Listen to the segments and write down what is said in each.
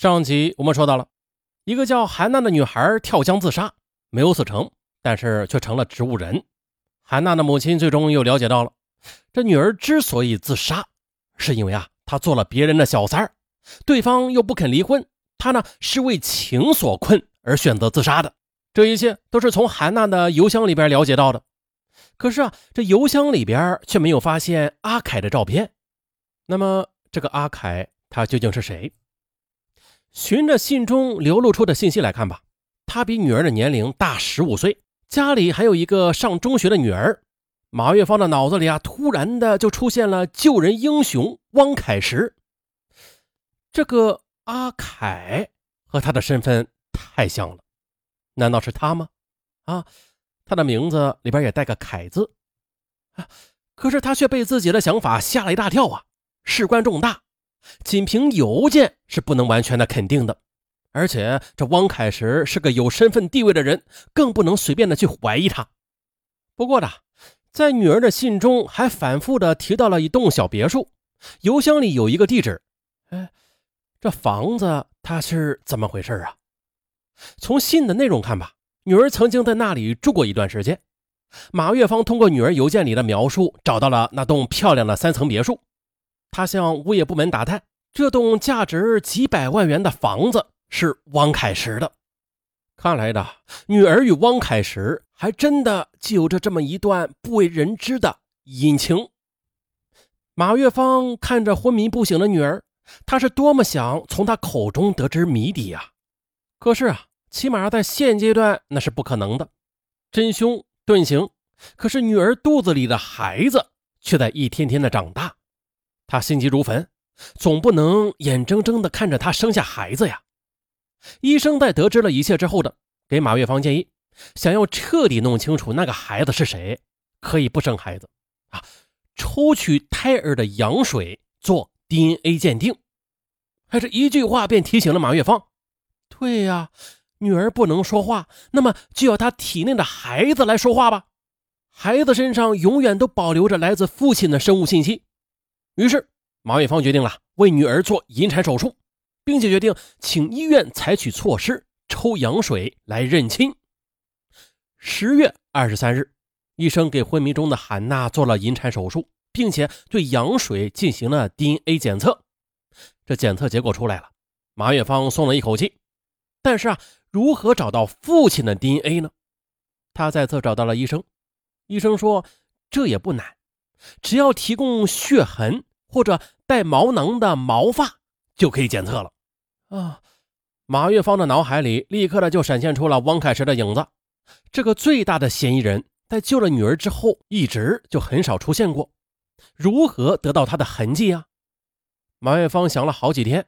上集我们说到了，一个叫韩娜的女孩跳江自杀，没有死成，但是却成了植物人。韩娜的母亲最终又了解到了，这女儿之所以自杀，是因为啊，她做了别人的小三儿，对方又不肯离婚，她呢是为情所困而选择自杀的。这一切都是从韩娜的邮箱里边了解到的。可是啊，这邮箱里边却没有发现阿凯的照片。那么，这个阿凯他究竟是谁？循着信中流露出的信息来看吧，他比女儿的年龄大十五岁，家里还有一个上中学的女儿。马月芳的脑子里啊，突然的就出现了救人英雄汪凯石。这个阿凯和他的身份太像了，难道是他吗？啊，他的名字里边也带个凯字啊，可是他却被自己的想法吓了一大跳啊，事关重大。仅凭邮件是不能完全的肯定的，而且这汪凯石是个有身份地位的人，更不能随便的去怀疑他。不过呢，在女儿的信中还反复的提到了一栋小别墅，邮箱里有一个地址。哎，这房子它是怎么回事啊？从信的内容看吧，女儿曾经在那里住过一段时间。马月芳通过女儿邮件里的描述，找到了那栋漂亮的三层别墅。他向物业部门打探，这栋价值几百万元的房子是汪凯石的。看来的女儿与汪凯石还真的就有着这么一段不为人知的隐情。马月芳看着昏迷不醒的女儿，她是多么想从她口中得知谜底啊！可是啊，起码在现阶段那是不可能的。真凶遁形，可是女儿肚子里的孩子却在一天天的长大。他心急如焚，总不能眼睁睁地看着他生下孩子呀。医生在得知了一切之后的，给马月芳建议，想要彻底弄清楚那个孩子是谁，可以不生孩子啊，抽取胎儿的羊水做 DNA 鉴定。还是一句话便提醒了马月芳：对呀，女儿不能说话，那么就要她体内的孩子来说话吧。孩子身上永远都保留着来自父亲的生物信息。于是，马月芳决定了为女儿做引产手术，并且决定请医院采取措施抽羊水来认亲。十月二十三日，医生给昏迷中的韩娜做了引产手术，并且对羊水进行了 DNA 检测。这检测结果出来了，马月芳松了一口气。但是啊，如何找到父亲的 DNA 呢？他再次找到了医生，医生说这也不难。只要提供血痕或者带毛囊的毛发，就可以检测了。啊，马月芳的脑海里立刻的就闪现出了汪凯石的影子。这个最大的嫌疑人，在救了女儿之后，一直就很少出现过。如何得到他的痕迹啊？马月芳想了好几天，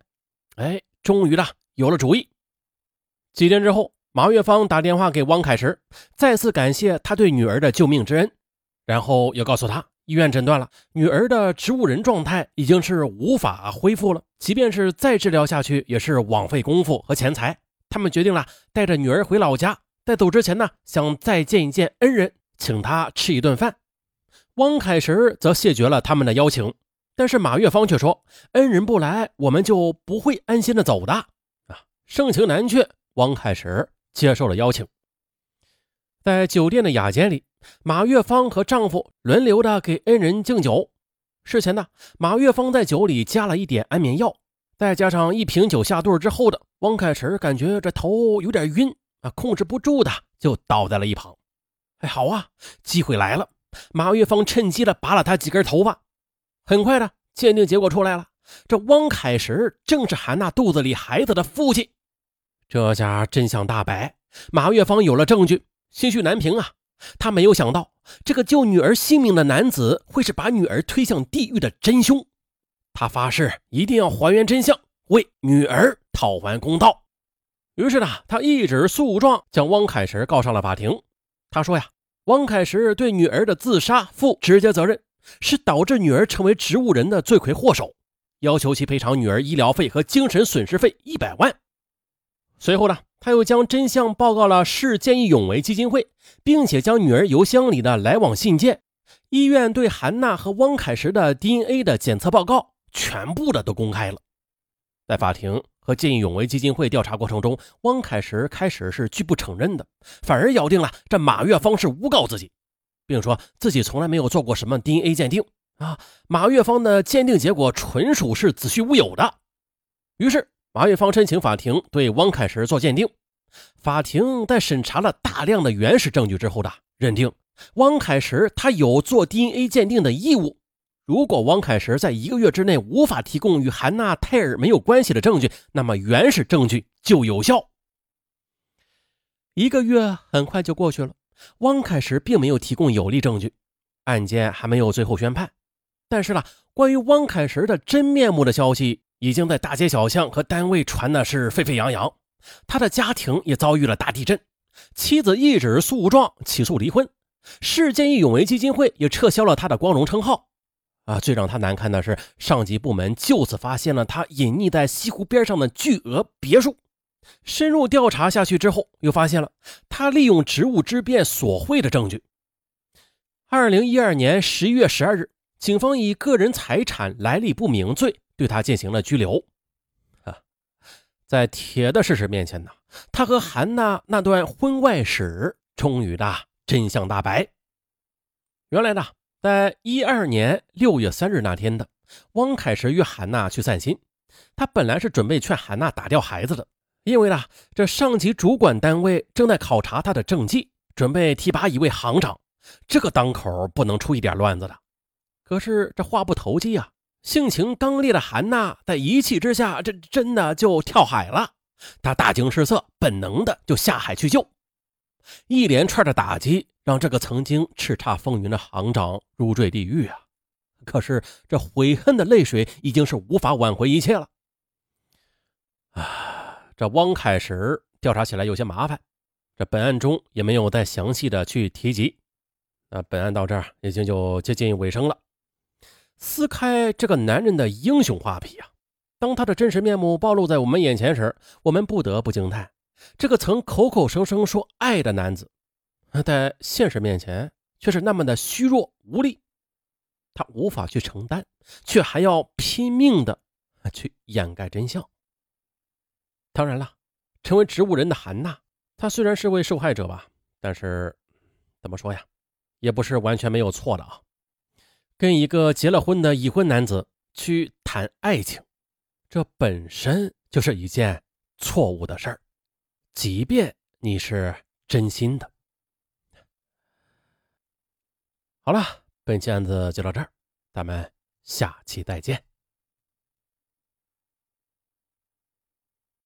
哎，终于了有了主意。几天之后，马月芳打电话给汪凯石，再次感谢他对女儿的救命之恩，然后又告诉他。医院诊断了女儿的植物人状态已经是无法恢复了，即便是再治疗下去也是枉费功夫和钱财。他们决定了带着女儿回老家，在走之前呢，想再见一见恩人，请他吃一顿饭。汪凯石则谢绝了他们的邀请，但是马月芳却说：“恩人不来，我们就不会安心的走的。”啊，盛情难却，汪凯石接受了邀请，在酒店的雅间里。马月芳和丈夫轮流的给恩人敬酒。事前呢，马月芳在酒里加了一点安眠药，再加上一瓶酒下肚之后的汪凯石感觉这头有点晕啊，控制不住的就倒在了一旁。哎，好啊，机会来了！马月芳趁机的拔了他几根头发。很快的，鉴定结果出来了，这汪凯石正是韩娜肚子里孩子的父亲。这下真相大白，马月芳有了证据，心绪难平啊。他没有想到，这个救女儿性命的男子会是把女儿推向地狱的真凶。他发誓一定要还原真相，为女儿讨还公道。于是呢，他一纸诉状将汪凯石告上了法庭。他说呀，汪凯石对女儿的自杀负直接责任，是导致女儿成为植物人的罪魁祸首，要求其赔偿女儿医疗费和精神损失费一百万。随后呢？他又将真相报告了市见义勇为基金会，并且将女儿邮箱里的来往信件、医院对韩娜和汪凯石的 DNA 的检测报告全部的都公开了。在法庭，和见义勇为基金会调查过程中，汪凯石开始是拒不承认的，反而咬定了这马月芳是诬告自己，并说自己从来没有做过什么 DNA 鉴定啊，马月芳的鉴定结果纯属是子虚乌有的。于是马玉芳申请法庭对汪凯石做鉴定，法庭在审查了大量的原始证据之后的认定，汪凯石他有做 DNA 鉴定的义务。如果汪凯石在一个月之内无法提供与韩娜·泰尔没有关系的证据，那么原始证据就有效。一个月很快就过去了，汪凯石并没有提供有力证据，案件还没有最后宣判。但是呢，关于汪凯石的真面目的消息已经在大街小巷和单位传的是沸沸扬扬，他的家庭也遭遇了大地震，妻子一纸诉状起诉离婚，市见义勇为基金会也撤销了他的光荣称号。啊，最让他难堪的是，上级部门就此发现了他隐匿在西湖边上的巨额别墅。深入调查下去之后，又发现了他利用职务之便索贿的证据。二零一二年十一月十二日，警方以个人财产来历不明罪对他进行了拘留。啊，在铁的事实面前呢，他和韩娜那段婚外史终于的真相大白。原来呢。在一二年六月三日那天的，汪凯石约韩娜去散心。他本来是准备劝韩娜打掉孩子的，因为呢，这上级主管单位正在考察他的政绩，准备提拔一位行长。这个当口不能出一点乱子的。可是这话不投机啊，性情刚烈的韩娜在一气之下，这真的就跳海了。她大惊失色，本能的就下海去救。一连串的打击让这个曾经叱咤风云的行长如坠地狱啊！可是这悔恨的泪水已经是无法挽回一切了。啊，这汪凯石调查起来有些麻烦，这本案中也没有再详细的去提及。那本案到这儿已经就接近尾声了。撕开这个男人的英雄画皮啊，当他的真实面目暴露在我们眼前时，我们不得不惊叹。这个曾口口声声说爱的男子，在现实面前却是那么的虚弱无力，他无法去承担，却还要拼命的去掩盖真相。当然了，成为植物人的韩娜，她虽然是位受害者吧，但是怎么说呀，也不是完全没有错的啊。跟一个结了婚的已婚男子去谈爱情，这本身就是一件错误的事儿。即便你是真心的，好了，本期案子就到这儿，咱们下期再见。